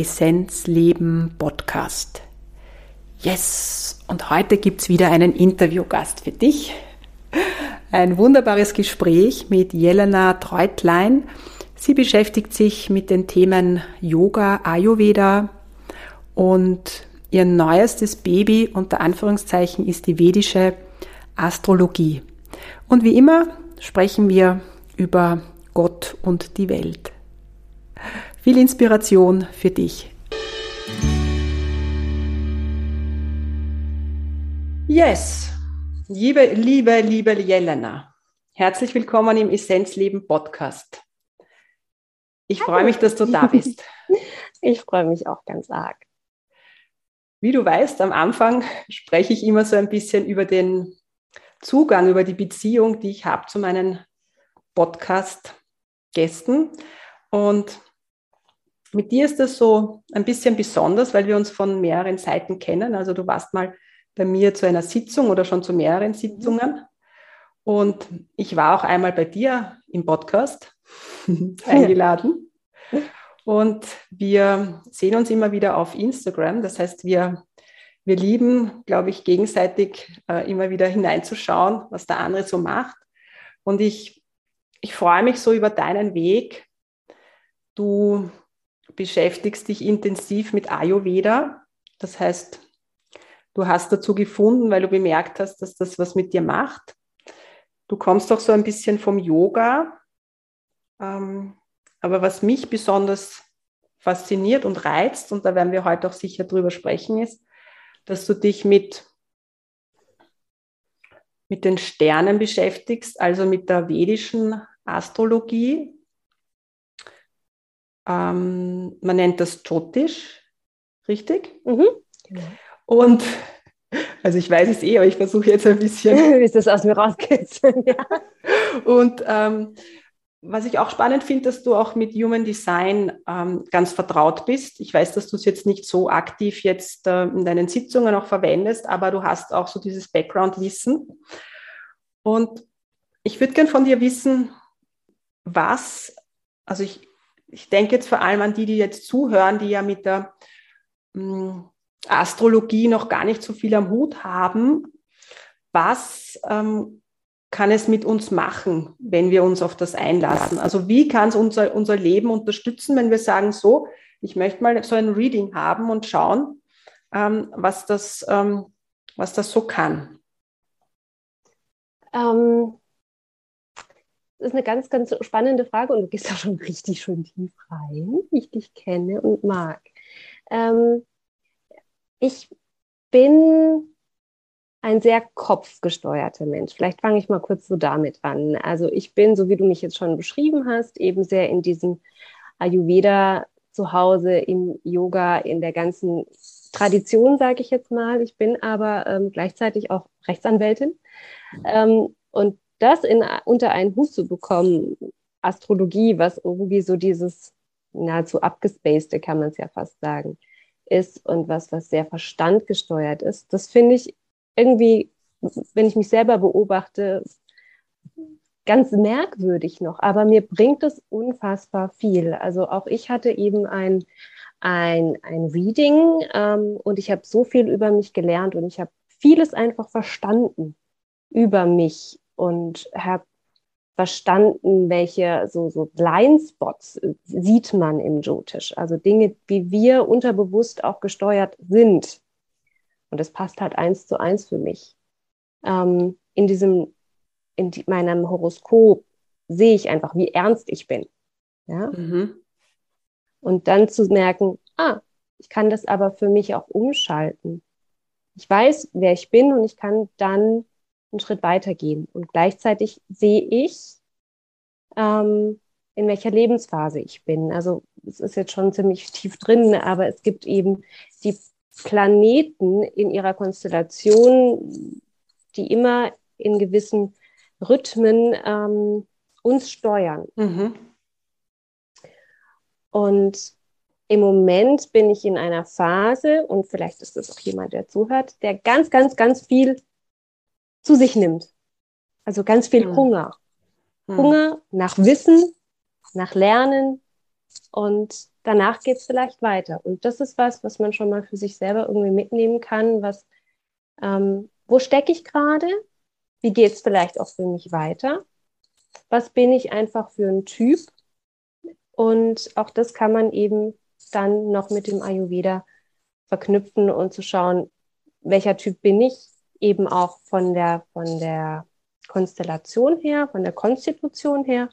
Essenzleben Podcast. Yes! Und heute gibt's wieder einen Interviewgast für dich. Ein wunderbares Gespräch mit Jelena Treutlein. Sie beschäftigt sich mit den Themen Yoga, Ayurveda und ihr neuestes Baby unter Anführungszeichen ist die vedische Astrologie. Und wie immer sprechen wir über Gott und die Welt viel Inspiration für dich. Yes, liebe, liebe, liebe Jelena, herzlich willkommen im Essenzleben Podcast. Ich freue mich, dass du da bist. Ich freue mich auch ganz arg. Wie du weißt, am Anfang spreche ich immer so ein bisschen über den Zugang, über die Beziehung, die ich habe zu meinen Podcast-Gästen. Und mit dir ist das so ein bisschen besonders, weil wir uns von mehreren Seiten kennen. Also du warst mal bei mir zu einer Sitzung oder schon zu mehreren Sitzungen. Und ich war auch einmal bei dir im Podcast eingeladen. Und wir sehen uns immer wieder auf Instagram. Das heißt, wir, wir lieben, glaube ich, gegenseitig äh, immer wieder hineinzuschauen, was der andere so macht. Und ich, ich freue mich so über deinen Weg. Du beschäftigst dich intensiv mit Ayurveda. Das heißt, du hast dazu gefunden, weil du bemerkt hast, dass das was mit dir macht. Du kommst auch so ein bisschen vom Yoga. Ähm, aber was mich besonders fasziniert und reizt, und da werden wir heute auch sicher drüber sprechen, ist, dass du dich mit, mit den Sternen beschäftigst, also mit der vedischen Astrologie, ähm, man nennt das Jyotish, richtig? Mhm. Genau. Und also ich weiß es eh, aber ich versuche jetzt ein bisschen. Wie es das aus mir rausgeht. ja. Und ähm, was ich auch spannend finde, dass du auch mit Human Design ähm, ganz vertraut bist. Ich weiß, dass du es jetzt nicht so aktiv jetzt äh, in deinen Sitzungen auch verwendest, aber du hast auch so dieses Background-Wissen. Und ich würde gern von dir wissen, was, also ich, ich denke jetzt vor allem an die, die jetzt zuhören, die ja mit der hm, Astrologie noch gar nicht so viel am Hut haben. Was ähm, kann es mit uns machen, wenn wir uns auf das einlassen? Also wie kann es unser, unser Leben unterstützen, wenn wir sagen, so, ich möchte mal so ein Reading haben und schauen, ähm, was, das, ähm, was das so kann? Ähm, ist eine ganz, ganz spannende Frage und du gehst da schon richtig schön tief rein, wie ich dich kenne und mag. Ähm, ich bin ein sehr kopfgesteuerter Mensch. Vielleicht fange ich mal kurz so damit an. Also ich bin, so wie du mich jetzt schon beschrieben hast, eben sehr in diesem Ayurveda zu Hause, im Yoga, in der ganzen Tradition, sage ich jetzt mal. Ich bin aber ähm, gleichzeitig auch Rechtsanwältin. Ähm, und das in, unter einen Hut zu bekommen, Astrologie, was irgendwie so dieses nahezu abgespacede, kann man es ja fast sagen, ist und was, was sehr verstandgesteuert ist, das finde ich irgendwie, wenn ich mich selber beobachte, ganz merkwürdig noch, aber mir bringt es unfassbar viel. Also auch ich hatte eben ein, ein, ein Reading ähm, und ich habe so viel über mich gelernt und ich habe vieles einfach verstanden über mich und habe verstanden, welche so, so Blindspots äh, sieht man im Jyotish. Also Dinge, wie wir unterbewusst auch gesteuert sind. Und das passt halt eins zu eins für mich. Ähm, in diesem, in die, meinem Horoskop sehe ich einfach, wie ernst ich bin. Ja? Mhm. Und dann zu merken, ah, ich kann das aber für mich auch umschalten. Ich weiß, wer ich bin und ich kann dann einen Schritt weitergehen. Und gleichzeitig sehe ich, ähm, in welcher Lebensphase ich bin. Also es ist jetzt schon ziemlich tief drin, aber es gibt eben die Planeten in ihrer Konstellation, die immer in gewissen Rhythmen ähm, uns steuern. Mhm. Und im Moment bin ich in einer Phase, und vielleicht ist das auch jemand, der zuhört, der ganz, ganz, ganz viel zu sich nimmt. Also ganz viel mhm. Hunger. Mhm. Hunger nach Wissen, nach Lernen und danach geht es vielleicht weiter. Und das ist was, was man schon mal für sich selber irgendwie mitnehmen kann, was, ähm, wo stecke ich gerade? Wie geht es vielleicht auch für mich weiter? Was bin ich einfach für ein Typ? Und auch das kann man eben dann noch mit dem Ayurveda verknüpfen und zu schauen, welcher Typ bin ich, eben auch von der, von der Konstellation her, von der Konstitution her,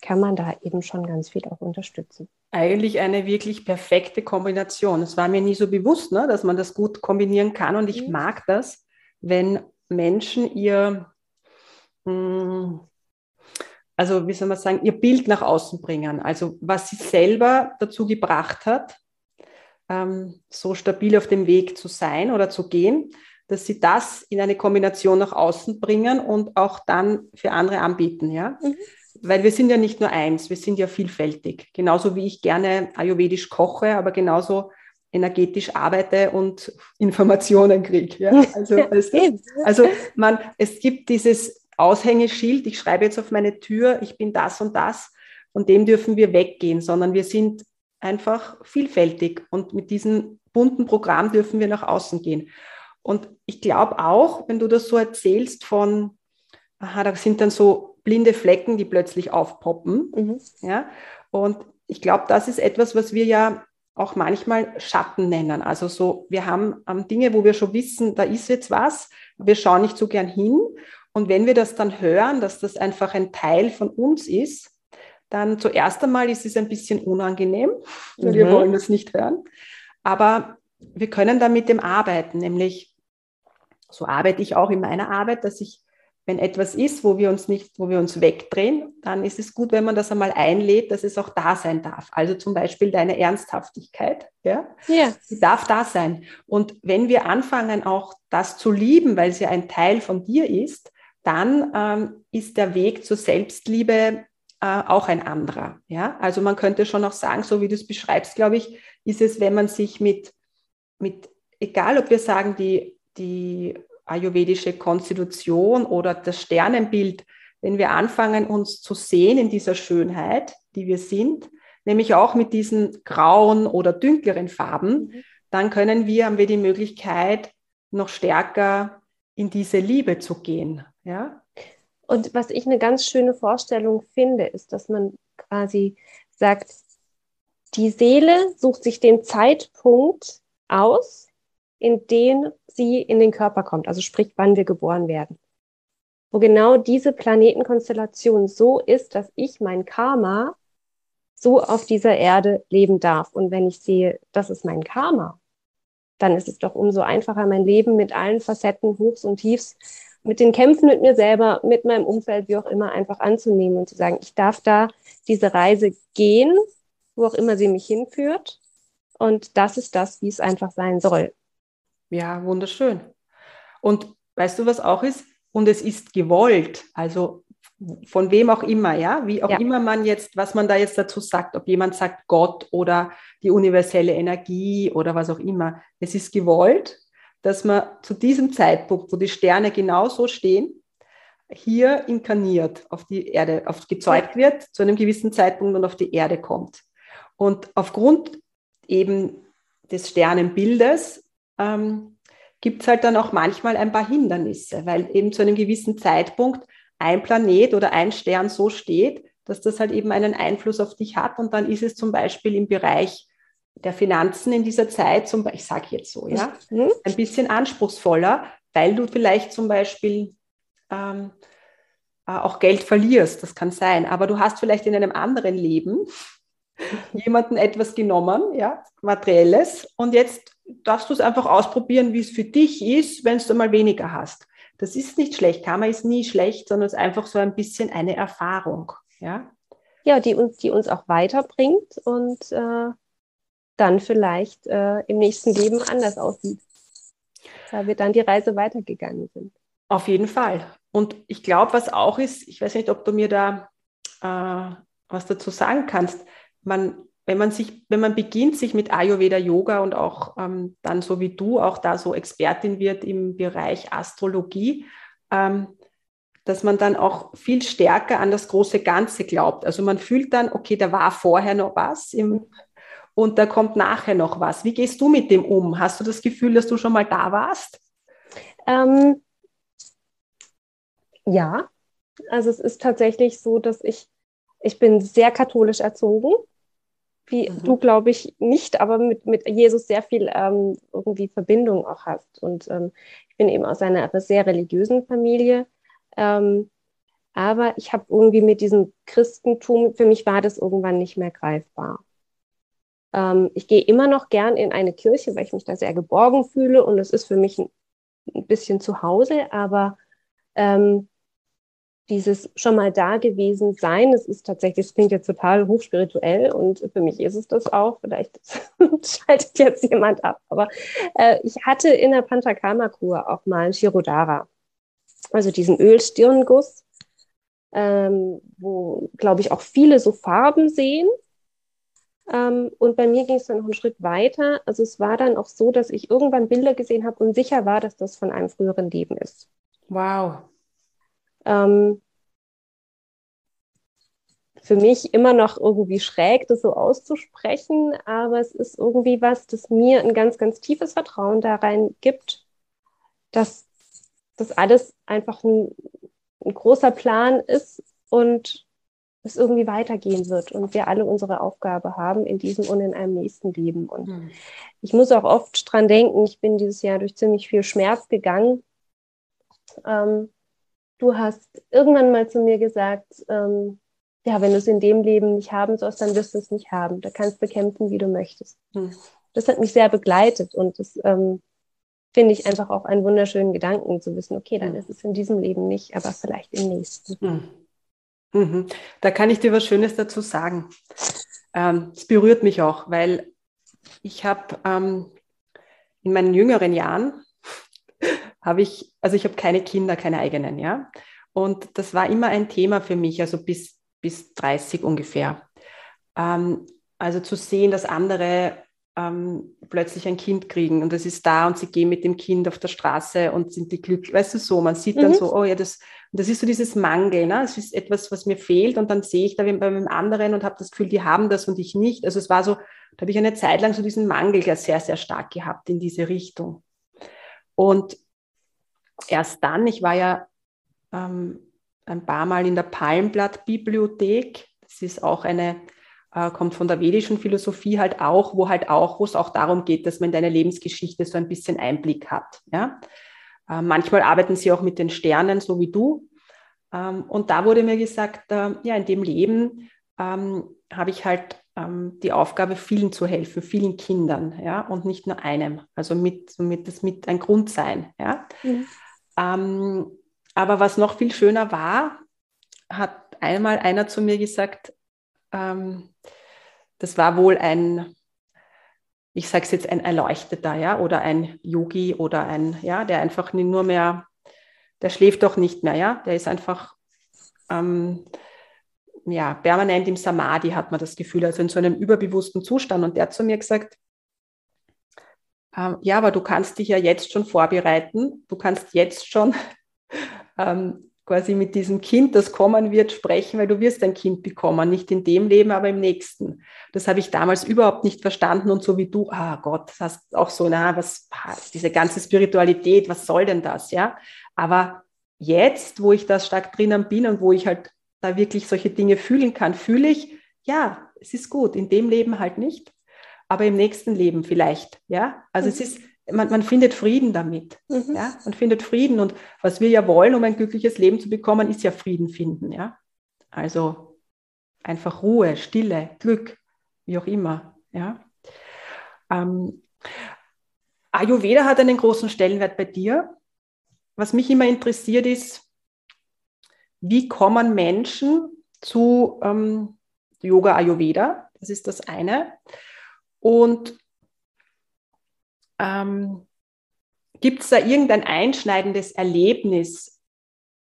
kann man da eben schon ganz viel auch unterstützen. Eigentlich eine wirklich perfekte Kombination. Es war mir nie so bewusst, ne, dass man das gut kombinieren kann. Und ich mhm. mag das, wenn Menschen ihr, hm, also wie soll man sagen, ihr Bild nach außen bringen. Also was sie selber dazu gebracht hat, ähm, so stabil auf dem Weg zu sein oder zu gehen dass sie das in eine Kombination nach außen bringen und auch dann für andere anbieten, ja. Mhm. Weil wir sind ja nicht nur eins, wir sind ja vielfältig. Genauso wie ich gerne ayurvedisch koche, aber genauso energetisch arbeite und Informationen kriege. Ja? Also, du? also man, es gibt dieses Aushängeschild, ich schreibe jetzt auf meine Tür, ich bin das und das, von dem dürfen wir weggehen, sondern wir sind einfach vielfältig und mit diesem bunten Programm dürfen wir nach außen gehen. Und ich glaube auch, wenn du das so erzählst von, aha, da sind dann so blinde Flecken, die plötzlich aufpoppen. Mhm. Ja? Und ich glaube, das ist etwas, was wir ja auch manchmal Schatten nennen. Also so, wir haben ähm, Dinge, wo wir schon wissen, da ist jetzt was, wir schauen nicht so gern hin. Und wenn wir das dann hören, dass das einfach ein Teil von uns ist, dann zuerst einmal ist es ein bisschen unangenehm, weil mhm. wir wollen das nicht hören. Aber wir können da mit dem arbeiten, nämlich so arbeite ich auch in meiner Arbeit, dass ich, wenn etwas ist, wo wir uns nicht, wo wir uns wegdrehen, dann ist es gut, wenn man das einmal einlädt, dass es auch da sein darf. Also zum Beispiel deine Ernsthaftigkeit, ja, ja. die darf da sein. Und wenn wir anfangen, auch das zu lieben, weil sie ein Teil von dir ist, dann ähm, ist der Weg zur Selbstliebe äh, auch ein anderer. Ja? Also man könnte schon auch sagen, so wie du es beschreibst, glaube ich, ist es, wenn man sich mit, mit, egal ob wir sagen, die die ayurvedische Konstitution oder das Sternenbild, wenn wir anfangen, uns zu sehen in dieser Schönheit, die wir sind, nämlich auch mit diesen grauen oder dunkleren Farben, mhm. dann können wir, haben wir die Möglichkeit, noch stärker in diese Liebe zu gehen. Ja? Und was ich eine ganz schöne Vorstellung finde, ist, dass man quasi sagt, die Seele sucht sich den Zeitpunkt aus, in den sie in den Körper kommt, also sprich, wann wir geboren werden. Wo genau diese Planetenkonstellation so ist, dass ich mein Karma so auf dieser Erde leben darf. Und wenn ich sehe, das ist mein Karma, dann ist es doch umso einfacher, mein Leben mit allen Facetten, Hochs und Tiefs, mit den Kämpfen mit mir selber, mit meinem Umfeld, wie auch immer, einfach anzunehmen und zu sagen, ich darf da diese Reise gehen, wo auch immer sie mich hinführt. Und das ist das, wie es einfach sein soll. Ja, wunderschön. Und weißt du, was auch ist? Und es ist gewollt. Also von wem auch immer, ja, wie auch ja. immer man jetzt, was man da jetzt dazu sagt, ob jemand sagt Gott oder die universelle Energie oder was auch immer. Es ist gewollt, dass man zu diesem Zeitpunkt, wo die Sterne genauso stehen, hier inkarniert, auf die Erde, auf gezeugt wird, zu einem gewissen Zeitpunkt und auf die Erde kommt. Und aufgrund eben des Sternenbildes ähm, gibt es halt dann auch manchmal ein paar Hindernisse, weil eben zu einem gewissen Zeitpunkt ein Planet oder ein Stern so steht, dass das halt eben einen Einfluss auf dich hat. Und dann ist es zum Beispiel im Bereich der Finanzen in dieser Zeit, zum ich sage jetzt so, ja, mhm. ein bisschen anspruchsvoller, weil du vielleicht zum Beispiel ähm, äh, auch Geld verlierst, das kann sein, aber du hast vielleicht in einem anderen Leben jemanden etwas genommen, ja, materielles, und jetzt darfst du es einfach ausprobieren, wie es für dich ist, wenn du mal weniger hast. Das ist nicht schlecht. Karma ist nie schlecht, sondern es ist einfach so ein bisschen eine Erfahrung. Ja, ja die, uns, die uns auch weiterbringt und äh, dann vielleicht äh, im nächsten Leben anders aussieht, da wir dann die Reise weitergegangen sind. Auf jeden Fall. Und ich glaube, was auch ist, ich weiß nicht, ob du mir da äh, was dazu sagen kannst, man wenn man sich, wenn man beginnt, sich mit Ayurveda Yoga und auch ähm, dann so wie du auch da so Expertin wird im Bereich Astrologie, ähm, dass man dann auch viel stärker an das große Ganze glaubt. Also man fühlt dann, okay, da war vorher noch was im, und da kommt nachher noch was. Wie gehst du mit dem um? Hast du das Gefühl, dass du schon mal da warst? Ähm, ja, also es ist tatsächlich so, dass ich, ich bin sehr katholisch erzogen wie mhm. du, glaube ich, nicht, aber mit, mit Jesus sehr viel ähm, irgendwie Verbindung auch hast. Und ähm, ich bin eben aus einer sehr religiösen Familie. Ähm, aber ich habe irgendwie mit diesem Christentum, für mich war das irgendwann nicht mehr greifbar. Ähm, ich gehe immer noch gern in eine Kirche, weil ich mich da sehr geborgen fühle und es ist für mich ein, ein bisschen zu Hause, aber ähm, dieses schon mal da gewesen sein, es ist tatsächlich, es klingt jetzt total hochspirituell und für mich ist es das auch, vielleicht schaltet jetzt jemand ab, aber äh, ich hatte in der Panchakarma-Kur auch mal ein Shirodara, also diesen Ölstirnguss, ähm, wo, glaube ich, auch viele so Farben sehen. Ähm, und bei mir ging es dann noch einen Schritt weiter. Also es war dann auch so, dass ich irgendwann Bilder gesehen habe und sicher war, dass das von einem früheren Leben ist. Wow. Ähm, für mich immer noch irgendwie schräg, das so auszusprechen, aber es ist irgendwie was, das mir ein ganz, ganz tiefes Vertrauen da rein gibt, dass das alles einfach ein, ein großer Plan ist und es irgendwie weitergehen wird und wir alle unsere Aufgabe haben in diesem und in einem nächsten Leben. Und mhm. ich muss auch oft dran denken, ich bin dieses Jahr durch ziemlich viel Schmerz gegangen. Ähm, du hast irgendwann mal zu mir gesagt, ähm, ja, wenn du es in dem Leben nicht haben sollst, dann wirst du es nicht haben. Da kannst du kämpfen, wie du möchtest. Hm. Das hat mich sehr begleitet und das ähm, finde ich einfach auch einen wunderschönen Gedanken zu wissen, okay, dann hm. ist es in diesem Leben nicht, aber vielleicht im nächsten. Hm. Mhm. Da kann ich dir was Schönes dazu sagen. Ähm, es berührt mich auch, weil ich habe ähm, in meinen jüngeren Jahren habe ich, also ich habe keine Kinder, keine eigenen, ja. Und das war immer ein Thema für mich, also bis, bis 30 ungefähr. Ähm, also zu sehen, dass andere ähm, plötzlich ein Kind kriegen und es ist da und sie gehen mit dem Kind auf der Straße und sind die glücklich, weißt du so, man sieht dann mhm. so, oh ja, das, das ist so dieses Mangel, ne? es ist etwas, was mir fehlt und dann sehe ich da bei einem anderen und habe das Gefühl, die haben das und ich nicht. Also es war so, da habe ich eine Zeit lang so diesen Mangel sehr, sehr stark gehabt in diese Richtung. Und erst dann, ich war ja ähm, ein paar Mal in der Palmblatt-Bibliothek, das ist auch eine, äh, kommt von der vedischen Philosophie halt auch, wo halt auch, wo es auch darum geht, dass man in deine Lebensgeschichte so ein bisschen Einblick hat. Ja? Äh, manchmal arbeiten sie auch mit den Sternen, so wie du. Ähm, und da wurde mir gesagt, äh, ja, in dem Leben ähm, habe ich halt ähm, die Aufgabe, vielen zu helfen, vielen Kindern, ja, und nicht nur einem. Also mit, mit das mit ein Grund sein, ja. Mhm. Ähm, aber was noch viel schöner war, hat einmal einer zu mir gesagt, ähm, das war wohl ein, ich sage es jetzt, ein Erleuchteter, ja, oder ein Yogi oder ein, ja, der einfach nur mehr, der schläft doch nicht mehr, ja, der ist einfach, ähm, ja, permanent im Samadhi hat man das Gefühl, also in so einem überbewussten Zustand. Und der hat zu mir gesagt, ähm, ja, aber du kannst dich ja jetzt schon vorbereiten. Du kannst jetzt schon ähm, quasi mit diesem Kind, das kommen wird, sprechen, weil du wirst ein Kind bekommen, nicht in dem Leben, aber im nächsten. Das habe ich damals überhaupt nicht verstanden und so wie du, ah Gott, das hast auch so, na, was, diese ganze Spiritualität, was soll denn das, ja? Aber jetzt, wo ich da stark drinnen bin und wo ich halt da wirklich solche Dinge fühlen kann, fühle ich, ja, es ist gut, in dem Leben halt nicht, aber im nächsten Leben vielleicht, ja. Also mhm. es ist, man, man findet Frieden damit, mhm. ja. Man findet Frieden und was wir ja wollen, um ein glückliches Leben zu bekommen, ist ja Frieden finden, ja. Also einfach Ruhe, Stille, Glück, wie auch immer, ja. Ähm, Ayurveda hat einen großen Stellenwert bei dir. Was mich immer interessiert ist, wie kommen Menschen zu ähm, Yoga Ayurveda? Das ist das eine. Und ähm, gibt es da irgendein einschneidendes Erlebnis,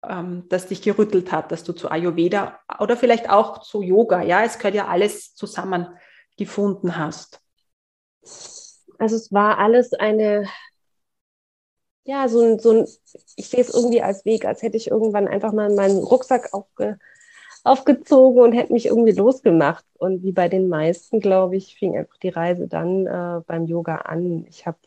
ähm, das dich gerüttelt hat, dass du zu Ayurveda oder vielleicht auch zu Yoga, ja, es gehört ja alles zusammen gefunden hast? Also es war alles eine, ja, so ein, so ein ich sehe es irgendwie als Weg, als hätte ich irgendwann einfach mal meinen Rucksack aufge, aufgezogen und hätte mich irgendwie losgemacht. Und wie bei den meisten, glaube ich, fing einfach die Reise dann äh, beim Yoga an. Ich habe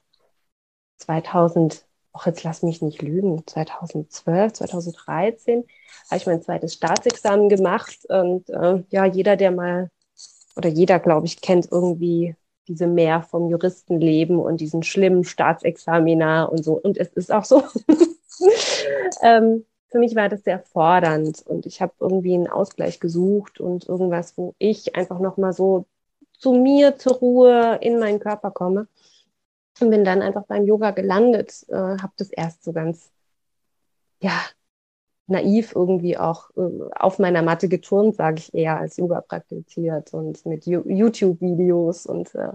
2000, ach jetzt lass mich nicht lügen, 2012, 2013 habe ich mein zweites Staatsexamen gemacht. Und äh, ja, jeder, der mal, oder jeder, glaube ich, kennt irgendwie diese mehr vom Juristenleben und diesen schlimmen Staatsexaminar und so. Und es ist auch so. ähm, für mich war das sehr fordernd und ich habe irgendwie einen Ausgleich gesucht und irgendwas, wo ich einfach nochmal so zu mir, zur Ruhe in meinen Körper komme. Und bin dann einfach beim Yoga gelandet, äh, habe das erst so ganz, ja, naiv irgendwie auch äh, auf meiner Matte geturnt, sage ich eher, als Yoga praktiziert und mit YouTube-Videos und äh,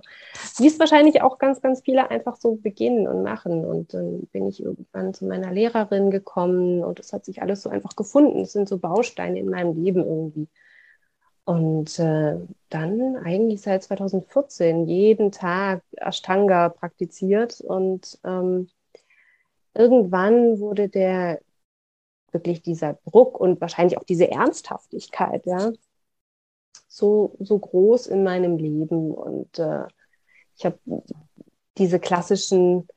wie es wahrscheinlich auch ganz, ganz viele einfach so beginnen und machen. Und dann bin ich irgendwann zu meiner Lehrerin gekommen und es hat sich alles so einfach gefunden. Es sind so Bausteine in meinem Leben irgendwie. Und äh, dann eigentlich seit 2014 jeden Tag Ashtanga praktiziert und ähm, irgendwann wurde der wirklich dieser Druck und wahrscheinlich auch diese Ernsthaftigkeit, ja, so, so groß in meinem Leben. Und äh, ich habe diese klassischen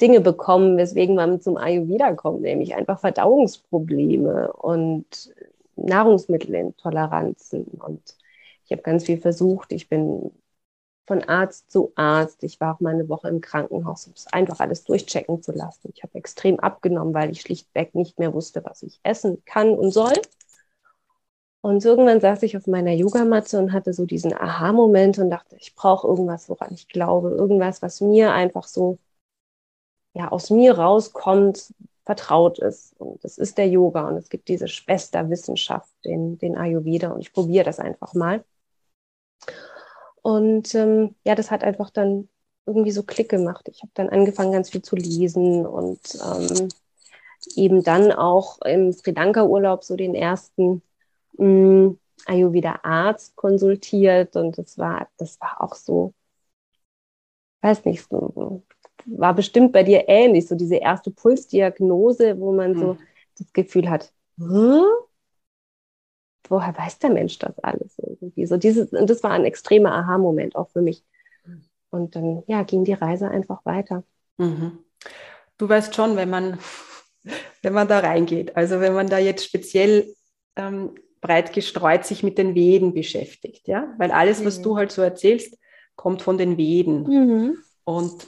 Dinge bekommen, weswegen man zum Ayurveda kommt, nämlich einfach Verdauungsprobleme und Nahrungsmittelintoleranzen. Und ich habe ganz viel versucht. Ich bin von Arzt zu Arzt. Ich war auch mal eine Woche im Krankenhaus, um es einfach alles durchchecken zu lassen. Ich habe extrem abgenommen, weil ich schlichtweg nicht mehr wusste, was ich essen kann und soll. Und irgendwann saß ich auf meiner Yogamatte und hatte so diesen Aha-Moment und dachte, ich brauche irgendwas, woran ich glaube, irgendwas, was mir einfach so ja, aus mir rauskommt, vertraut ist. Und das ist der Yoga und es gibt diese Schwesterwissenschaft, den, den Ayurveda und ich probiere das einfach mal. Und ähm, ja, das hat einfach dann irgendwie so Klick gemacht. Ich habe dann angefangen, ganz viel zu lesen und ähm, eben dann auch im Sri Lanka-Urlaub so den ersten mh, hm, Ayurveda-Arzt konsultiert und das war, das war auch so, weiß nicht, so, war bestimmt bei dir ähnlich, so diese erste Pulsdiagnose, wo man mhm. so das Gefühl hat, hm? Woher weiß der Mensch das alles irgendwie? So dieses, und das war ein extremer Aha-Moment auch für mich. Und dann, ja, ging die Reise einfach weiter. Mhm. Du weißt schon, wenn man, wenn man da reingeht, also wenn man da jetzt speziell ähm, breit gestreut sich mit den Veden beschäftigt, ja, weil alles, was mhm. du halt so erzählst, kommt von den Veden. Mhm. Und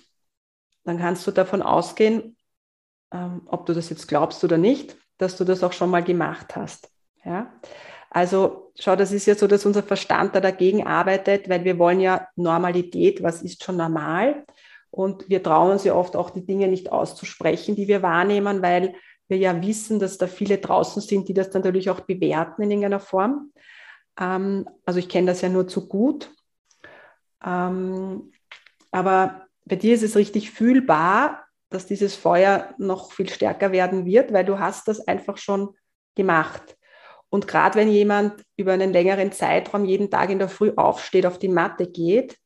dann kannst du davon ausgehen, ähm, ob du das jetzt glaubst oder nicht, dass du das auch schon mal gemacht hast. Ja? Also schau, das ist ja so, dass unser Verstand da dagegen arbeitet, weil wir wollen ja Normalität, was ist schon normal? Und wir trauen uns ja oft auch die Dinge nicht auszusprechen, die wir wahrnehmen, weil wir ja wissen, dass da viele draußen sind, die das natürlich auch bewerten in irgendeiner Form. Ähm, also ich kenne das ja nur zu gut. Ähm, aber bei dir ist es richtig fühlbar, dass dieses Feuer noch viel stärker werden wird, weil du hast das einfach schon gemacht. Und gerade wenn jemand über einen längeren Zeitraum jeden Tag in der Früh aufsteht, auf die Matte geht,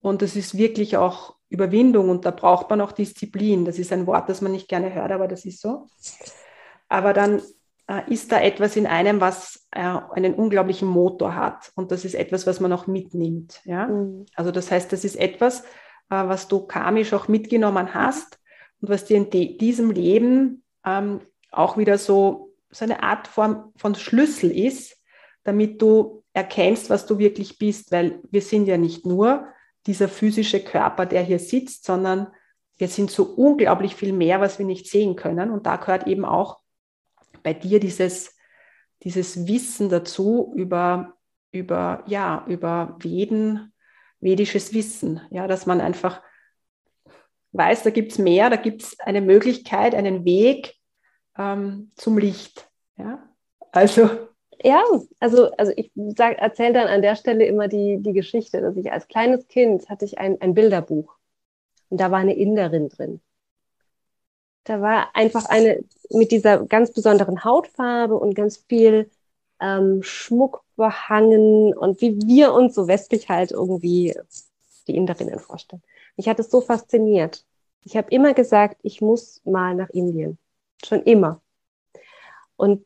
und das ist wirklich auch Überwindung und da braucht man auch Disziplin. Das ist ein Wort, das man nicht gerne hört, aber das ist so. Aber dann äh, ist da etwas in einem, was äh, einen unglaublichen Motor hat. Und das ist etwas, was man auch mitnimmt. Ja? Mhm. Also das heißt, das ist etwas, äh, was du karmisch auch mitgenommen hast und was dir in diesem Leben ähm, auch wieder so, so eine Art Form von Schlüssel ist, damit du erkennst, was du wirklich bist, weil wir sind ja nicht nur dieser physische Körper, der hier sitzt, sondern wir sind so unglaublich viel mehr, was wir nicht sehen können. Und da gehört eben auch bei dir dieses, dieses Wissen dazu über, über, ja, über Veden, vedisches Wissen. Ja, dass man einfach weiß, da gibt es mehr, da gibt es eine Möglichkeit, einen Weg ähm, zum Licht. Ja, also. Ja, also, also ich erzähle dann an der Stelle immer die, die Geschichte, dass ich als kleines Kind hatte ich ein, ein Bilderbuch und da war eine Inderin drin. Da war einfach eine mit dieser ganz besonderen Hautfarbe und ganz viel ähm, Schmuck behangen und wie wir uns so westlich halt irgendwie die Inderinnen vorstellen. Mich hat es so fasziniert. Ich habe immer gesagt, ich muss mal nach Indien. Schon immer. Und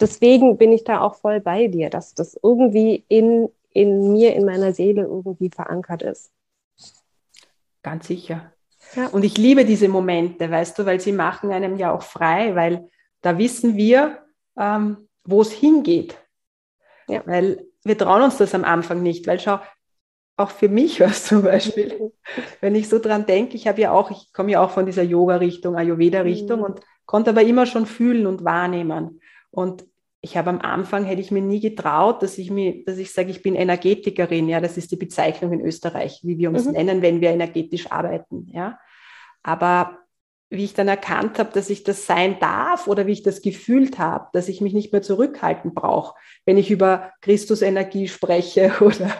deswegen bin ich da auch voll bei dir, dass das irgendwie in, in mir, in meiner Seele irgendwie verankert ist. Ganz sicher. Ja. Und ich liebe diese Momente, weißt du, weil sie machen einem ja auch frei, weil da wissen wir, ähm, wo es hingeht. Ja. Weil wir trauen uns das am Anfang nicht, weil schau, auch für mich was zum Beispiel, wenn ich so dran denke, ich habe ja auch, ich komme ja auch von dieser Yoga-Richtung, Ayurveda-Richtung mhm. und konnte aber immer schon fühlen und wahrnehmen. Und ich habe am Anfang, hätte ich mir nie getraut, dass ich mir, dass ich sage, ich bin Energetikerin. Ja, das ist die Bezeichnung in Österreich, wie wir uns mhm. nennen, wenn wir energetisch arbeiten. Ja, aber wie ich dann erkannt habe, dass ich das sein darf oder wie ich das gefühlt habe, dass ich mich nicht mehr zurückhalten brauche, wenn ich über Christus Energie spreche oder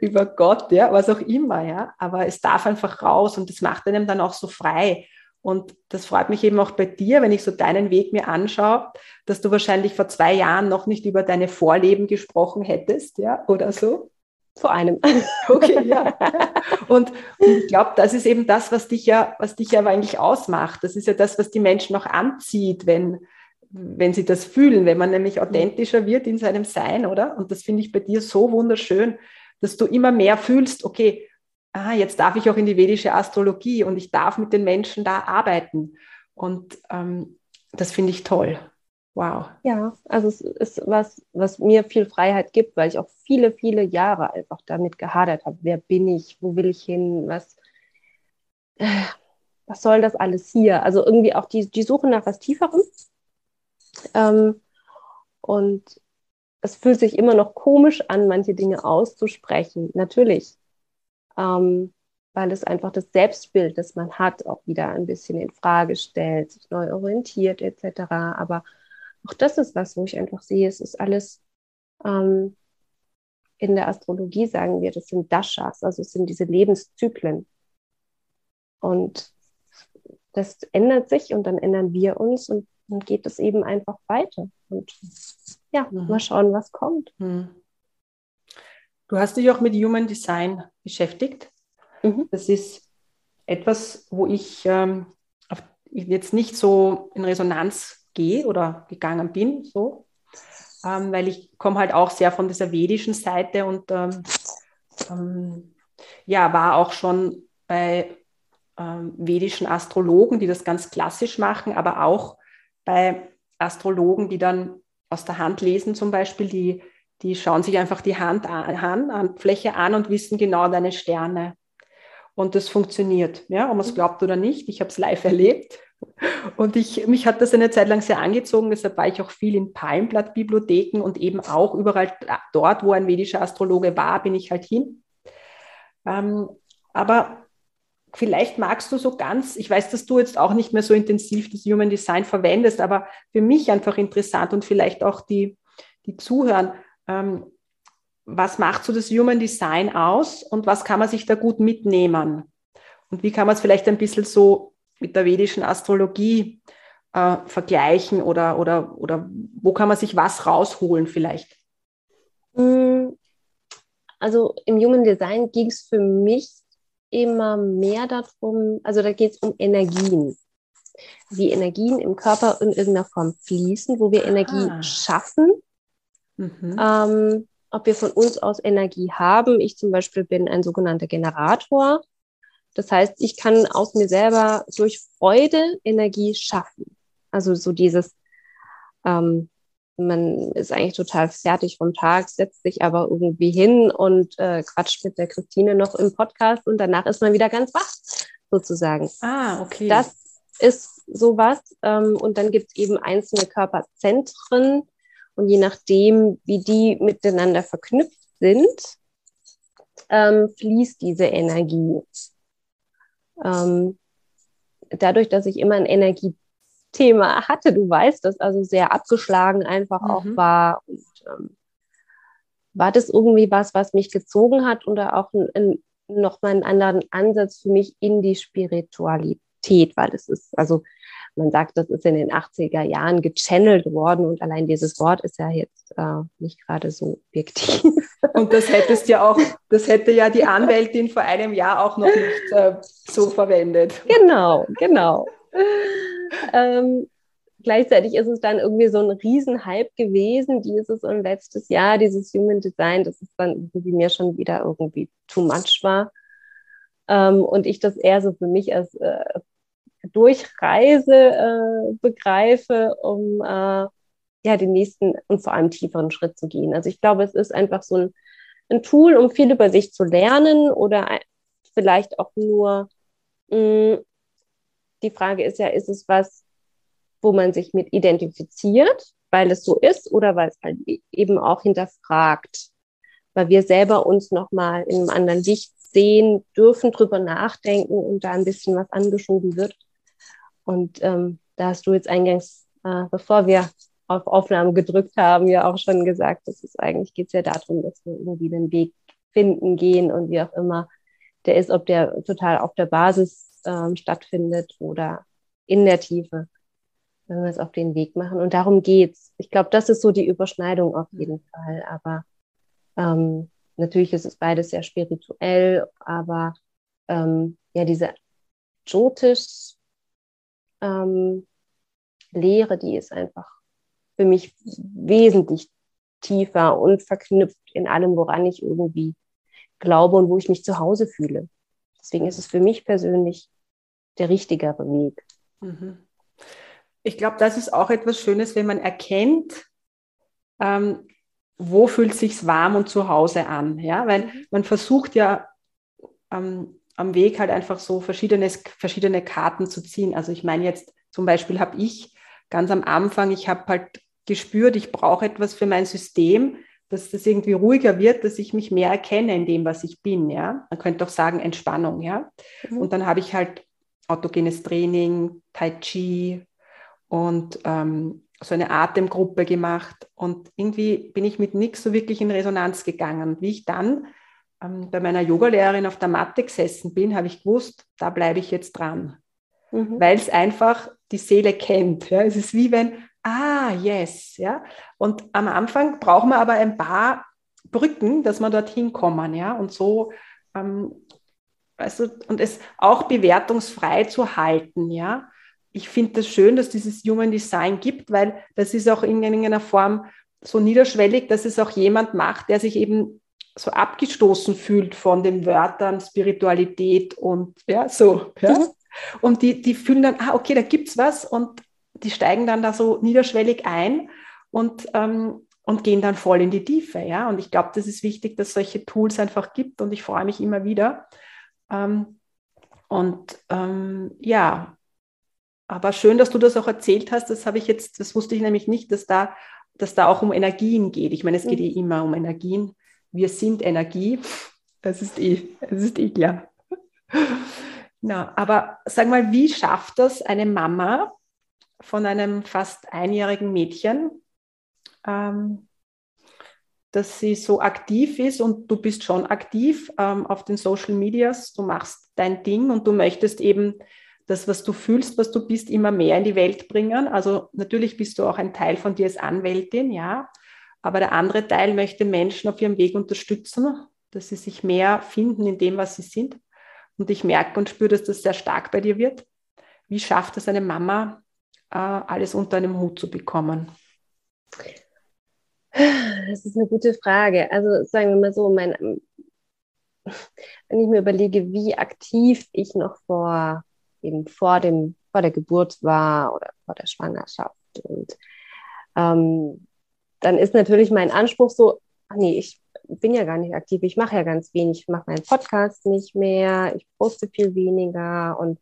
über Gott, ja, was auch immer, ja. Aber es darf einfach raus und das macht einem dann auch so frei. Und das freut mich eben auch bei dir, wenn ich so deinen Weg mir anschaue, dass du wahrscheinlich vor zwei Jahren noch nicht über deine Vorleben gesprochen hättest, ja, oder so. Vor einem. Okay, ja. Und, und ich glaube, das ist eben das, was dich ja, was dich ja eigentlich ausmacht. Das ist ja das, was die Menschen auch anzieht, wenn, wenn sie das fühlen, wenn man nämlich authentischer wird in seinem Sein, oder? Und das finde ich bei dir so wunderschön, dass du immer mehr fühlst, okay, ah, jetzt darf ich auch in die vedische Astrologie und ich darf mit den Menschen da arbeiten. Und ähm, das finde ich toll. Wow. Ja, also es ist was, was mir viel Freiheit gibt, weil ich auch viele, viele Jahre einfach damit gehadert habe. Wer bin ich? Wo will ich hin? Was, äh, was soll das alles hier? Also irgendwie auch die, die Suche nach was Tieferem. Ähm, und es fühlt sich immer noch komisch an, manche Dinge auszusprechen. Natürlich ähm, weil es einfach das Selbstbild, das man hat, auch wieder ein bisschen in Frage stellt, sich neu orientiert etc. Aber auch das ist was, wo ich einfach sehe, es ist alles ähm, in der Astrologie sagen wir, das sind Dashas, also es sind diese Lebenszyklen. Und das ändert sich und dann ändern wir uns und dann geht es eben einfach weiter. Und ja, mhm. mal schauen, was kommt. Mhm. Du hast dich auch mit Human Design beschäftigt. Mhm. Das ist etwas, wo ich ähm, jetzt nicht so in Resonanz gehe oder gegangen bin, so, ähm, weil ich komme halt auch sehr von dieser vedischen Seite und ähm, ähm ja, war auch schon bei ähm, vedischen Astrologen, die das ganz klassisch machen, aber auch bei Astrologen, die dann aus der Hand lesen zum Beispiel, die die schauen sich einfach die Hand an, Handfläche an und wissen genau deine Sterne. Und das funktioniert, ja, ob man es glaubt oder nicht. Ich habe es live erlebt. Und ich, mich hat das eine Zeit lang sehr angezogen, deshalb war ich auch viel in Palmblatt-Bibliotheken und eben auch überall dort, wo ein vedischer Astrologe war, bin ich halt hin. Ähm, aber vielleicht magst du so ganz, ich weiß, dass du jetzt auch nicht mehr so intensiv das Human Design verwendest, aber für mich einfach interessant und vielleicht auch die, die zuhören, ähm, was macht so das Human Design aus und was kann man sich da gut mitnehmen? Und wie kann man es vielleicht ein bisschen so mit der vedischen Astrologie äh, vergleichen oder, oder, oder wo kann man sich was rausholen vielleicht? Mm, also im Human Design ging es für mich immer mehr darum, also da geht es um Energien. Wie Energien im Körper in irgendeiner Form fließen, wo wir Energie ah. schaffen Mhm. Ähm, ob wir von uns aus Energie haben. Ich zum Beispiel bin ein sogenannter Generator. Das heißt, ich kann aus mir selber durch Freude Energie schaffen. Also so dieses, ähm, man ist eigentlich total fertig vom Tag, setzt sich aber irgendwie hin und äh, quatscht mit der Christine noch im Podcast und danach ist man wieder ganz wach, sozusagen. Ah, okay. Das ist sowas. Ähm, und dann gibt es eben einzelne Körperzentren und je nachdem, wie die miteinander verknüpft sind, ähm, fließt diese Energie. Ähm, dadurch, dass ich immer ein Energiethema hatte, du weißt, das also sehr abgeschlagen einfach mhm. auch war und ähm, war das irgendwie was, was mich gezogen hat oder auch ein, ein, nochmal einen anderen Ansatz für mich in die Spiritualität, weil es ist, also man sagt, das ist in den 80er Jahren gechannelt worden und allein dieses Wort ist ja jetzt äh, nicht gerade so objektiv. Und das hättest ja auch, das hätte ja die Anwältin vor einem Jahr auch noch nicht äh, so verwendet. Genau, genau. ähm, gleichzeitig ist es dann irgendwie so ein Riesenhype gewesen, dieses und letztes Jahr, dieses Human Design, das ist dann irgendwie mir schon wieder irgendwie too much war. Ähm, und ich das eher so für mich als äh, Durchreise äh, begreife, um äh, ja den nächsten und vor allem tieferen Schritt zu gehen. Also ich glaube, es ist einfach so ein, ein Tool, um viel über sich zu lernen oder vielleicht auch nur mh, mm, die Frage ist ja, ist es was, wo man sich mit identifiziert, weil es so ist oder weil es halt e-, eben auch hinterfragt, weil wir selber uns nochmal in einem anderen Licht sehen dürfen, drüber nachdenken und da ein bisschen was angeschoben wird. Und ähm, da hast du jetzt eingangs, äh, bevor wir auf Aufnahme gedrückt haben, ja auch schon gesagt, dass es eigentlich geht es ja darum, dass wir irgendwie den Weg finden, gehen und wie auch immer der ist, ob der total auf der Basis ähm, stattfindet oder in der Tiefe, wenn wir es auf den Weg machen. Und darum geht's. Ich glaube, das ist so die Überschneidung auf jeden Fall. Aber ähm, natürlich ist es beides sehr spirituell, aber ähm, ja, diese Jyotisch ähm, Lehre, die ist einfach für mich wesentlich tiefer und verknüpft in allem, woran ich irgendwie glaube und wo ich mich zu Hause fühle. Deswegen ist es für mich persönlich der richtigere Weg. Mhm. Ich glaube, das ist auch etwas Schönes, wenn man erkennt, ähm, wo fühlt sich warm und zu Hause an. Ja? Weil mhm. man versucht ja ähm, am Weg halt einfach so verschiedene, verschiedene Karten zu ziehen. Also ich meine jetzt zum Beispiel habe ich ganz am Anfang, ich habe halt gespürt, ich brauche etwas für mein System, dass das irgendwie ruhiger wird, dass ich mich mehr erkenne in dem, was ich bin. Ja, man könnte auch sagen Entspannung. Ja, mhm. und dann habe ich halt autogenes Training, Tai Chi und ähm, so eine Atemgruppe gemacht und irgendwie bin ich mit nichts so wirklich in Resonanz gegangen. Wie ich dann bei meiner Yogalehrerin auf der Matte gesessen bin, habe ich gewusst, da bleibe ich jetzt dran. Mhm. Weil es einfach die Seele kennt. Ja? Es ist wie wenn, ah, yes. Ja? Und am Anfang braucht man aber ein paar Brücken, dass man dorthin kommen. Ja? Und so, ähm, also, und es auch bewertungsfrei zu halten. Ja? Ich finde das schön, dass dieses Human Design gibt, weil das ist auch in irgendeiner Form so niederschwellig, dass es auch jemand macht, der sich eben so abgestoßen fühlt von den Wörtern Spiritualität und ja, so. Ja. Mhm. Und die, die fühlen dann, ah, okay, da gibt es was und die steigen dann da so niederschwellig ein und, ähm, und gehen dann voll in die Tiefe. Ja? Und ich glaube, das ist wichtig, dass solche Tools einfach gibt und ich freue mich immer wieder. Ähm, und ähm, ja, aber schön, dass du das auch erzählt hast. Das habe ich jetzt, das wusste ich nämlich nicht, dass da, dass da auch um Energien geht. Ich meine, es geht mhm. eh immer um Energien wir sind Energie. Das ist eh, das ist eh klar. Na, aber sag mal, wie schafft das eine Mama von einem fast einjährigen Mädchen, ähm, dass sie so aktiv ist und du bist schon aktiv ähm, auf den Social Medias, du machst dein Ding und du möchtest eben das, was du fühlst, was du bist, immer mehr in die Welt bringen. Also natürlich bist du auch ein Teil von dir als Anwältin, ja, aber der andere Teil möchte Menschen auf ihrem Weg unterstützen, dass sie sich mehr finden in dem, was sie sind. Und ich merke und spüre, dass das sehr stark bei dir wird. Wie schafft es eine Mama, äh, alles unter einem Hut zu bekommen? Das ist eine gute Frage. Also sagen wir mal so, mein, wenn ich mir überlege, wie aktiv ich noch vor, eben vor dem vor der Geburt war oder vor der Schwangerschaft. Und ähm, dann ist natürlich mein Anspruch so, ach nee, ich bin ja gar nicht aktiv, ich mache ja ganz wenig, ich mache meinen Podcast nicht mehr, ich poste viel weniger und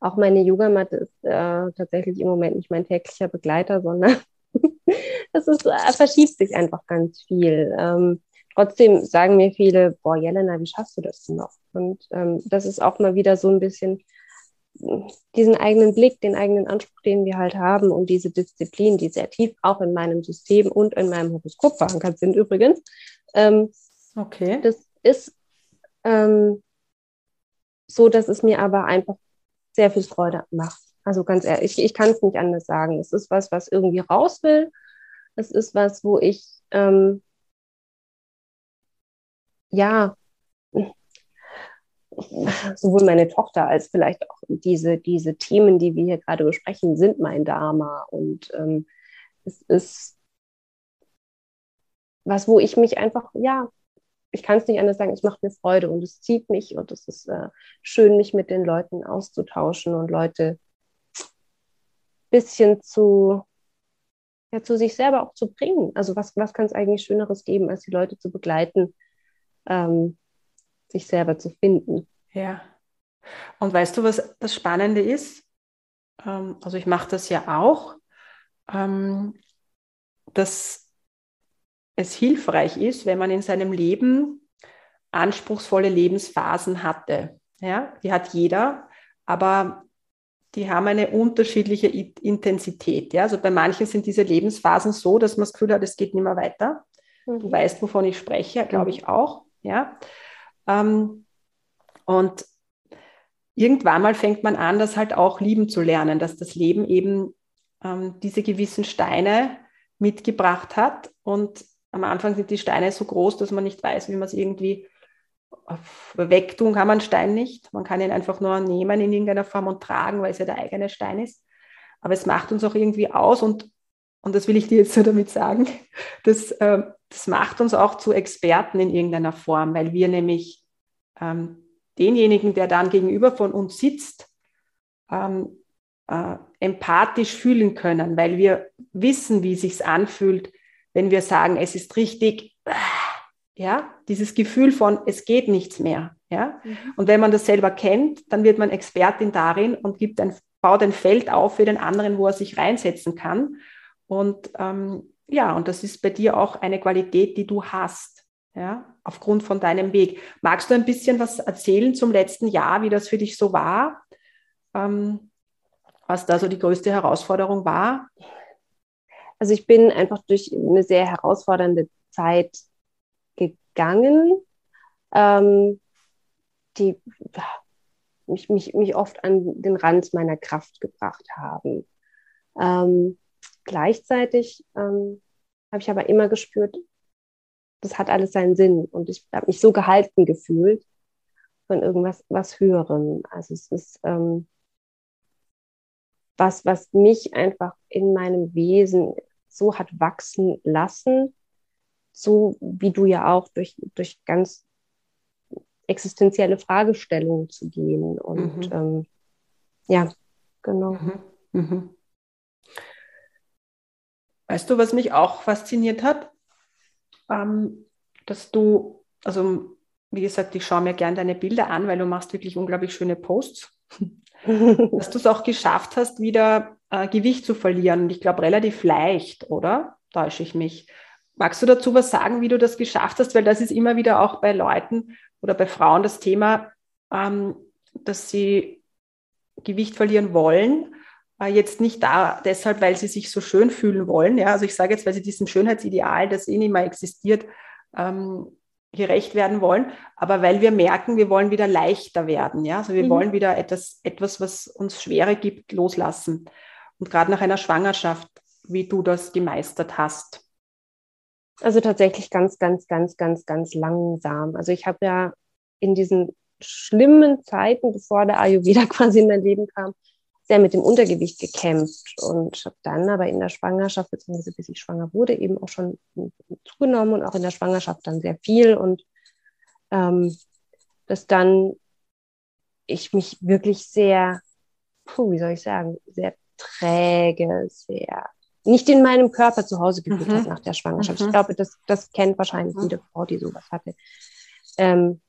auch meine Yogamatte ist äh, tatsächlich im Moment nicht mein täglicher Begleiter, sondern es äh, verschiebt sich einfach ganz viel. Ähm, trotzdem sagen mir viele, boah, Jelena, wie schaffst du das denn noch? Und ähm, das ist auch mal wieder so ein bisschen diesen eigenen Blick, den eigenen Anspruch, den wir halt haben und diese Disziplin, die sehr tief auch in meinem System und in meinem Horoskop verankert sind übrigens. Ähm, okay. Das ist ähm, so, dass es mir aber einfach sehr viel Freude macht. Also ganz ehrlich, ich, ich kann es nicht anders sagen. Es ist was, was irgendwie raus will. Es ist was, wo ich ähm, ja sowohl meine Tochter als vielleicht auch diese, diese Themen, die wir hier gerade besprechen, sind mein Dharma. Und ähm, es ist was, wo ich mich einfach, ja, ich kann es nicht anders sagen, es macht mir Freude und es zieht mich und es ist äh, schön, mich mit den Leuten auszutauschen und Leute ein bisschen zu, ja, zu sich selber auch zu bringen. Also was, was kann es eigentlich Schöneres geben, als die Leute zu begleiten, ähm, sich selber zu finden. Ja. Und weißt du, was das Spannende ist? Ähm, also ich mache das ja auch, ähm, dass es hilfreich ist, wenn man in seinem Leben anspruchsvolle Lebensphasen hatte. Ja, die hat jeder, aber die haben eine unterschiedliche Intensität. Ja? Also bei manchen sind diese Lebensphasen so, dass man das Gefühl hat, es geht nicht mehr weiter. Mhm. Du weißt, wovon ich spreche, glaube ich auch. Ja? Ähm, und irgendwann mal fängt man an, das halt auch lieben zu lernen, dass das Leben eben ähm, diese gewissen Steine mitgebracht hat. Und am Anfang sind die Steine so groß, dass man nicht weiß, wie man es irgendwie wegtun kann man Stein nicht. Man kann ihn einfach nur nehmen in irgendeiner Form und tragen, weil es ja der eigene Stein ist. Aber es macht uns auch irgendwie aus und, und das will ich dir jetzt so damit sagen, das, äh, das macht uns auch zu Experten in irgendeiner Form, weil wir nämlich ähm, denjenigen, der dann gegenüber von uns sitzt, ähm, äh, empathisch fühlen können, weil wir wissen, wie es sich anfühlt, wenn wir sagen, es ist richtig, ja, dieses Gefühl von, es geht nichts mehr, ja. Mhm. Und wenn man das selber kennt, dann wird man Expertin darin und gibt ein, baut ein Feld auf für den anderen, wo er sich reinsetzen kann. Und ähm, ja, und das ist bei dir auch eine Qualität, die du hast ja, aufgrund von deinem Weg. Magst du ein bisschen was erzählen zum letzten Jahr, wie das für dich so war? Ähm, was da so die größte Herausforderung war? Also ich bin einfach durch eine sehr herausfordernde Zeit gegangen, ähm, die mich, mich, mich oft an den Rand meiner Kraft gebracht haben. Ähm, gleichzeitig ähm, habe ich aber immer gespürt, das hat alles seinen Sinn. Und ich habe mich so gehalten gefühlt von irgendwas was Höherem. Also es ist ähm, was, was mich einfach in meinem Wesen so hat wachsen lassen, so wie du ja auch durch, durch ganz existenzielle Fragestellungen zu gehen. Und mhm. ähm, ja, genau. Mhm. Mhm. Weißt du, was mich auch fasziniert hat? Ähm, dass du, also wie gesagt, ich schaue mir gerne deine Bilder an, weil du machst wirklich unglaublich schöne Posts, dass du es auch geschafft hast, wieder äh, Gewicht zu verlieren. Und ich glaube, relativ leicht, oder? Täusche ich mich. Magst du dazu was sagen, wie du das geschafft hast? Weil das ist immer wieder auch bei Leuten oder bei Frauen das Thema, ähm, dass sie Gewicht verlieren wollen. Äh, jetzt nicht da deshalb, weil sie sich so schön fühlen wollen. Ja? Also ich sage jetzt, weil sie diesem Schönheitsideal, das eh nicht mehr existiert, ähm, gerecht werden wollen, aber weil wir merken, wir wollen wieder leichter werden. Ja? Also wir mhm. wollen wieder etwas, etwas, was uns Schwere gibt, loslassen. Und gerade nach einer Schwangerschaft, wie du das gemeistert hast. Also tatsächlich ganz, ganz, ganz, ganz, ganz langsam. Also ich habe ja in diesen schlimmen Zeiten, bevor der Ayurveda quasi in mein Leben kam, sehr mit dem Untergewicht gekämpft und habe dann aber in der Schwangerschaft, beziehungsweise bis ich schwanger wurde, eben auch schon zugenommen und auch in der Schwangerschaft dann sehr viel und ähm, dass dann ich mich wirklich sehr puh, wie soll ich sagen, sehr träge, sehr nicht in meinem Körper zu Hause gefühlt mhm. hat nach der Schwangerschaft. Mhm. Ich glaube, das, das kennt wahrscheinlich mhm. jede Frau, die sowas hatte. Ähm,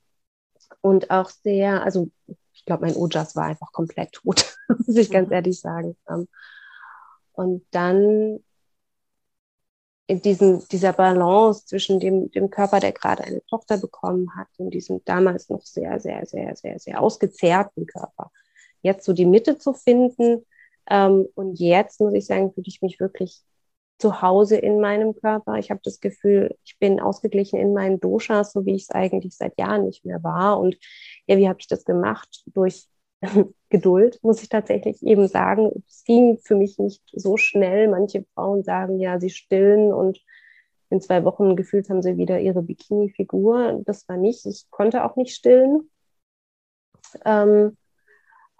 und auch sehr, also ich glaube, mein Ojas war einfach komplett tot, muss ich ganz mhm. ehrlich sagen. Ähm, und dann in diesem, dieser Balance zwischen dem, dem Körper, der gerade eine Tochter bekommen hat, und diesem damals noch sehr, sehr, sehr, sehr, sehr ausgezehrten Körper, jetzt so die Mitte zu finden. Ähm, und jetzt, muss ich sagen, fühle ich mich wirklich zu Hause in meinem Körper. Ich habe das Gefühl, ich bin ausgeglichen in meinen Doshas, so wie ich es eigentlich seit Jahren nicht mehr war. Und ja, wie habe ich das gemacht? Durch Geduld, muss ich tatsächlich eben sagen. Es ging für mich nicht so schnell. Manche Frauen sagen ja, sie stillen und in zwei Wochen gefühlt haben sie wieder ihre Bikini-Figur. Das war nicht. Ich konnte auch nicht stillen. Ähm,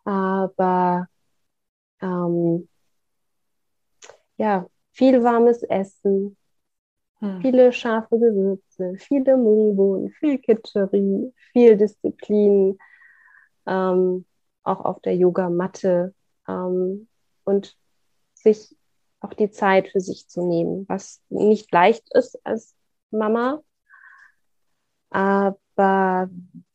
aber ähm, ja, viel warmes Essen, hm. viele scharfe Gewürze, viele Mungbohnen, viel Kitscheri, viel Disziplin. Ähm, auch auf der Yogamatte ähm, und sich auch die Zeit für sich zu nehmen, was nicht leicht ist als Mama, aber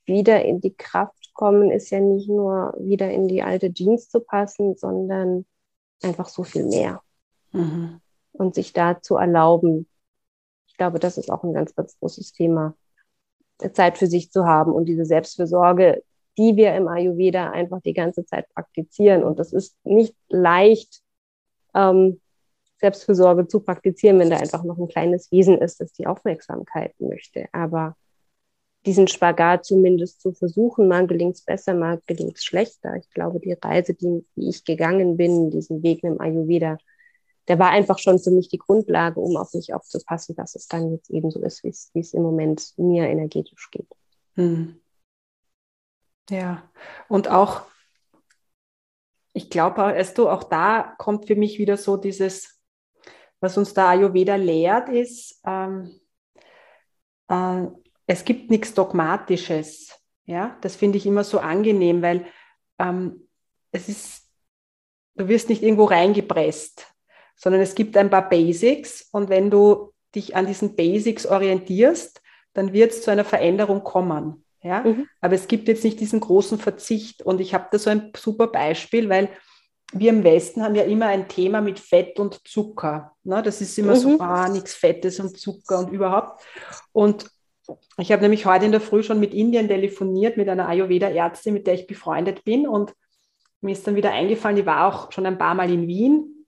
wieder in die Kraft kommen ist ja nicht nur wieder in die alte Jeans zu passen, sondern einfach so viel mehr. Mhm. Und sich da zu erlauben. Ich glaube, das ist auch ein ganz, ganz großes Thema, Zeit für sich zu haben und diese Selbstfürsorge die wir im Ayurveda einfach die ganze Zeit praktizieren. Und das ist nicht leicht, ähm, Selbstfürsorge zu praktizieren, wenn da einfach noch ein kleines Wesen ist, das die Aufmerksamkeit möchte. Aber diesen Spagat zumindest zu versuchen, mal gelingt es besser, mal gelingt es schlechter. Ich glaube, die Reise, die, die ich gegangen bin, diesen Weg im Ayurveda, der war einfach schon für mich die Grundlage, um auf mich aufzupassen, dass es dann jetzt eben so ist, wie es im Moment mir energetisch geht. Hm. Ja, und auch, ich glaube, weißt du, auch da kommt für mich wieder so dieses, was uns der Ayurveda lehrt, ist, ähm, äh, es gibt nichts Dogmatisches. Ja, das finde ich immer so angenehm, weil ähm, es ist, du wirst nicht irgendwo reingepresst, sondern es gibt ein paar Basics und wenn du dich an diesen Basics orientierst, dann wird es zu einer Veränderung kommen. Ja? Mhm. Aber es gibt jetzt nicht diesen großen Verzicht. Und ich habe da so ein super Beispiel, weil wir im Westen haben ja immer ein Thema mit Fett und Zucker. Ne? Das ist immer mhm. so, ah, nichts Fettes und Zucker und überhaupt. Und ich habe nämlich heute in der Früh schon mit Indien telefoniert, mit einer Ayurveda-Ärztin, mit der ich befreundet bin. Und mir ist dann wieder eingefallen, die war auch schon ein paar Mal in Wien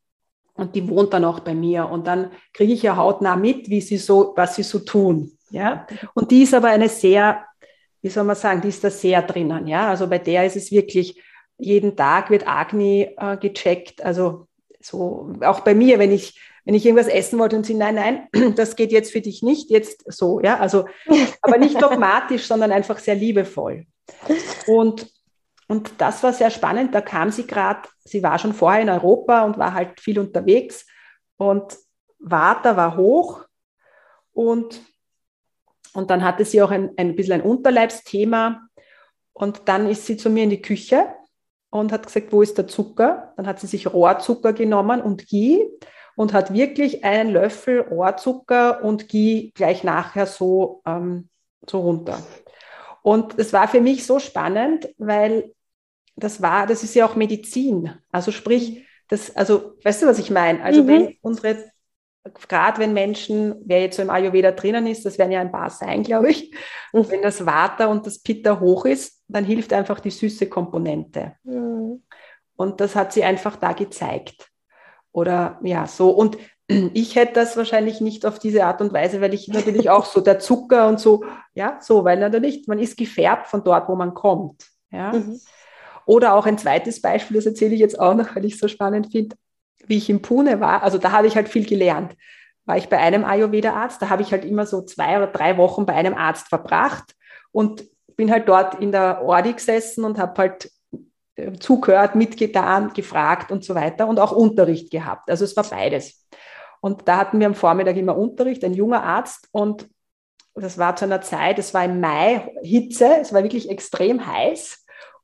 und die wohnt dann auch bei mir. Und dann kriege ich ja hautnah mit, wie sie so, was sie so tun. Ja? Und die ist aber eine sehr wie soll man sagen, die ist da sehr drinnen. Ja? Also bei der ist es wirklich, jeden Tag wird Agni äh, gecheckt. Also so auch bei mir, wenn ich, wenn ich irgendwas essen wollte und sie, nein, nein, das geht jetzt für dich nicht, jetzt so, ja. Also, aber nicht dogmatisch, sondern einfach sehr liebevoll. Und, und das war sehr spannend. Da kam sie gerade, sie war schon vorher in Europa und war halt viel unterwegs. Und Vata war hoch und und dann hatte sie auch ein, ein bisschen ein Unterleibsthema. Und dann ist sie zu mir in die Küche und hat gesagt, wo ist der Zucker? Dann hat sie sich Rohrzucker genommen und Ghee und hat wirklich einen Löffel Rohrzucker und Ghee gleich nachher so, ähm, so runter. Und es war für mich so spannend, weil das war, das ist ja auch Medizin. Also sprich, das, also weißt du, was ich meine? Also mhm. wenn unsere gerade wenn Menschen, wer jetzt so im Ayurveda drinnen ist, das werden ja ein paar sein, glaube ich, mhm. wenn das Vata und das Pitta hoch ist, dann hilft einfach die süße Komponente. Mhm. Und das hat sie einfach da gezeigt. Oder ja, so. Und ich hätte das wahrscheinlich nicht auf diese Art und Weise, weil ich natürlich auch so der Zucker und so, ja, so, weil natürlich, man ist gefärbt von dort, wo man kommt. Ja. Oder auch ein zweites Beispiel, das erzähle ich jetzt auch noch, weil ich es so spannend finde wie ich in Pune war, also da habe ich halt viel gelernt. War ich bei einem Ayurveda-Arzt, da habe ich halt immer so zwei oder drei Wochen bei einem Arzt verbracht und bin halt dort in der Ordi gesessen und habe halt äh, zugehört, mitgetan, gefragt und so weiter und auch Unterricht gehabt. Also es war beides. Und da hatten wir am Vormittag immer Unterricht, ein junger Arzt und das war zu einer Zeit, es war im Mai, Hitze, es war wirklich extrem heiß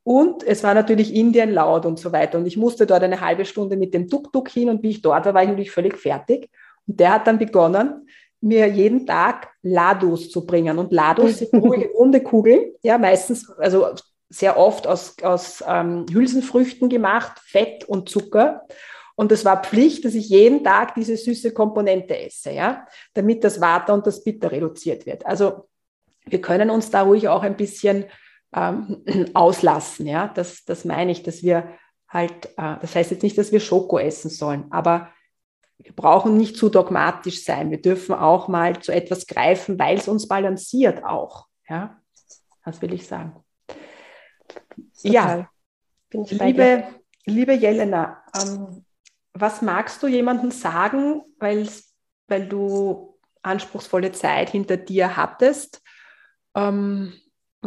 Und es war natürlich Indien laut und so weiter. Und ich musste dort eine halbe Stunde mit dem Tuk-Tuk hin. Und wie ich dort war, war ich natürlich völlig fertig. Und der hat dann begonnen, mir jeden Tag Ladus zu bringen. Und Ladus sind runde Kugeln, ja, meistens, also sehr oft aus, aus ähm, Hülsenfrüchten gemacht, Fett und Zucker. Und es war Pflicht, dass ich jeden Tag diese süße Komponente esse, ja, damit das Water und das Bitter reduziert wird. Also wir können uns da ruhig auch ein bisschen ähm, auslassen, ja. Das, das meine ich, dass wir halt, äh, das heißt jetzt nicht, dass wir Schoko essen sollen, aber wir brauchen nicht zu dogmatisch sein. Wir dürfen auch mal zu etwas greifen, weil es uns balanciert auch. Ja, das will ich sagen. Total. Ja, liebe, liebe Jelena, ähm, was magst du jemandem sagen, weil, weil du anspruchsvolle Zeit hinter dir hattest? Ähm,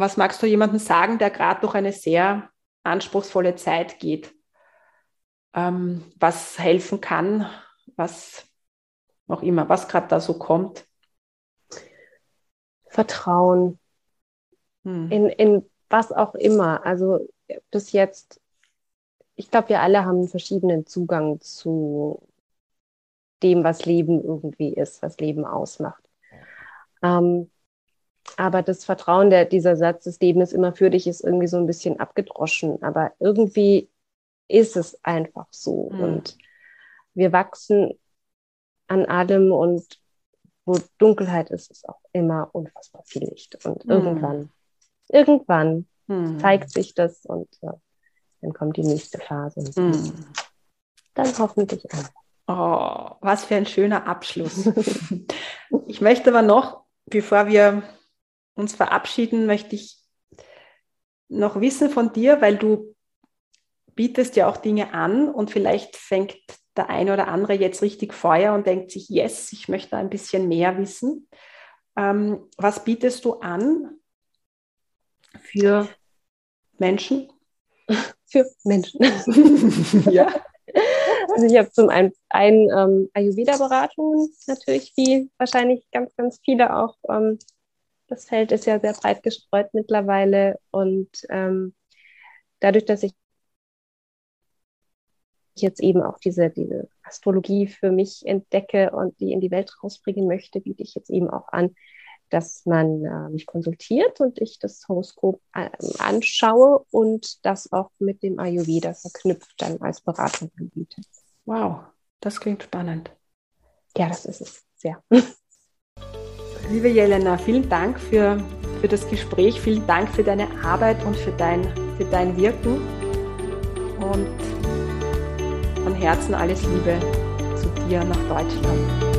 was magst du jemandem sagen, der gerade durch eine sehr anspruchsvolle Zeit geht? Ähm, was helfen kann, was auch immer, was gerade da so kommt? Vertrauen. Hm. In, in was auch immer. Also bis jetzt, ich glaube, wir alle haben einen verschiedenen Zugang zu dem, was Leben irgendwie ist, was Leben ausmacht. Ähm, aber das Vertrauen, der, dieser Satz, das Leben ist immer für dich, ist irgendwie so ein bisschen abgedroschen. Aber irgendwie ist es einfach so. Mhm. Und wir wachsen an allem und wo Dunkelheit ist, ist auch immer unfassbar viel Licht. Und mhm. irgendwann, irgendwann mhm. zeigt sich das und äh, dann kommt die nächste Phase. Mhm. Dann hoffentlich auch. Oh, was für ein schöner Abschluss. ich möchte aber noch, bevor wir uns verabschieden, möchte ich noch wissen von dir, weil du bietest ja auch Dinge an und vielleicht fängt der eine oder andere jetzt richtig Feuer und denkt sich, yes, ich möchte ein bisschen mehr wissen. Ähm, was bietest du an für Menschen? Für Menschen. ja. Also ich habe zum einen, einen ähm, Ayurveda-Beratungen natürlich, wie wahrscheinlich ganz, ganz viele auch. Ähm, das Feld ist ja sehr breit gestreut mittlerweile und ähm, dadurch, dass ich jetzt eben auch diese, diese Astrologie für mich entdecke und die in die Welt rausbringen möchte, biete ich jetzt eben auch an, dass man äh, mich konsultiert und ich das Horoskop äh, anschaue und das auch mit dem Ayurveda verknüpft dann als Beratung anbiete. Wow, das klingt spannend. Ja, das ist es sehr. Liebe Jelena, vielen Dank für, für das Gespräch, vielen Dank für deine Arbeit und für dein, für dein Wirken. Und von Herzen alles Liebe zu dir nach Deutschland.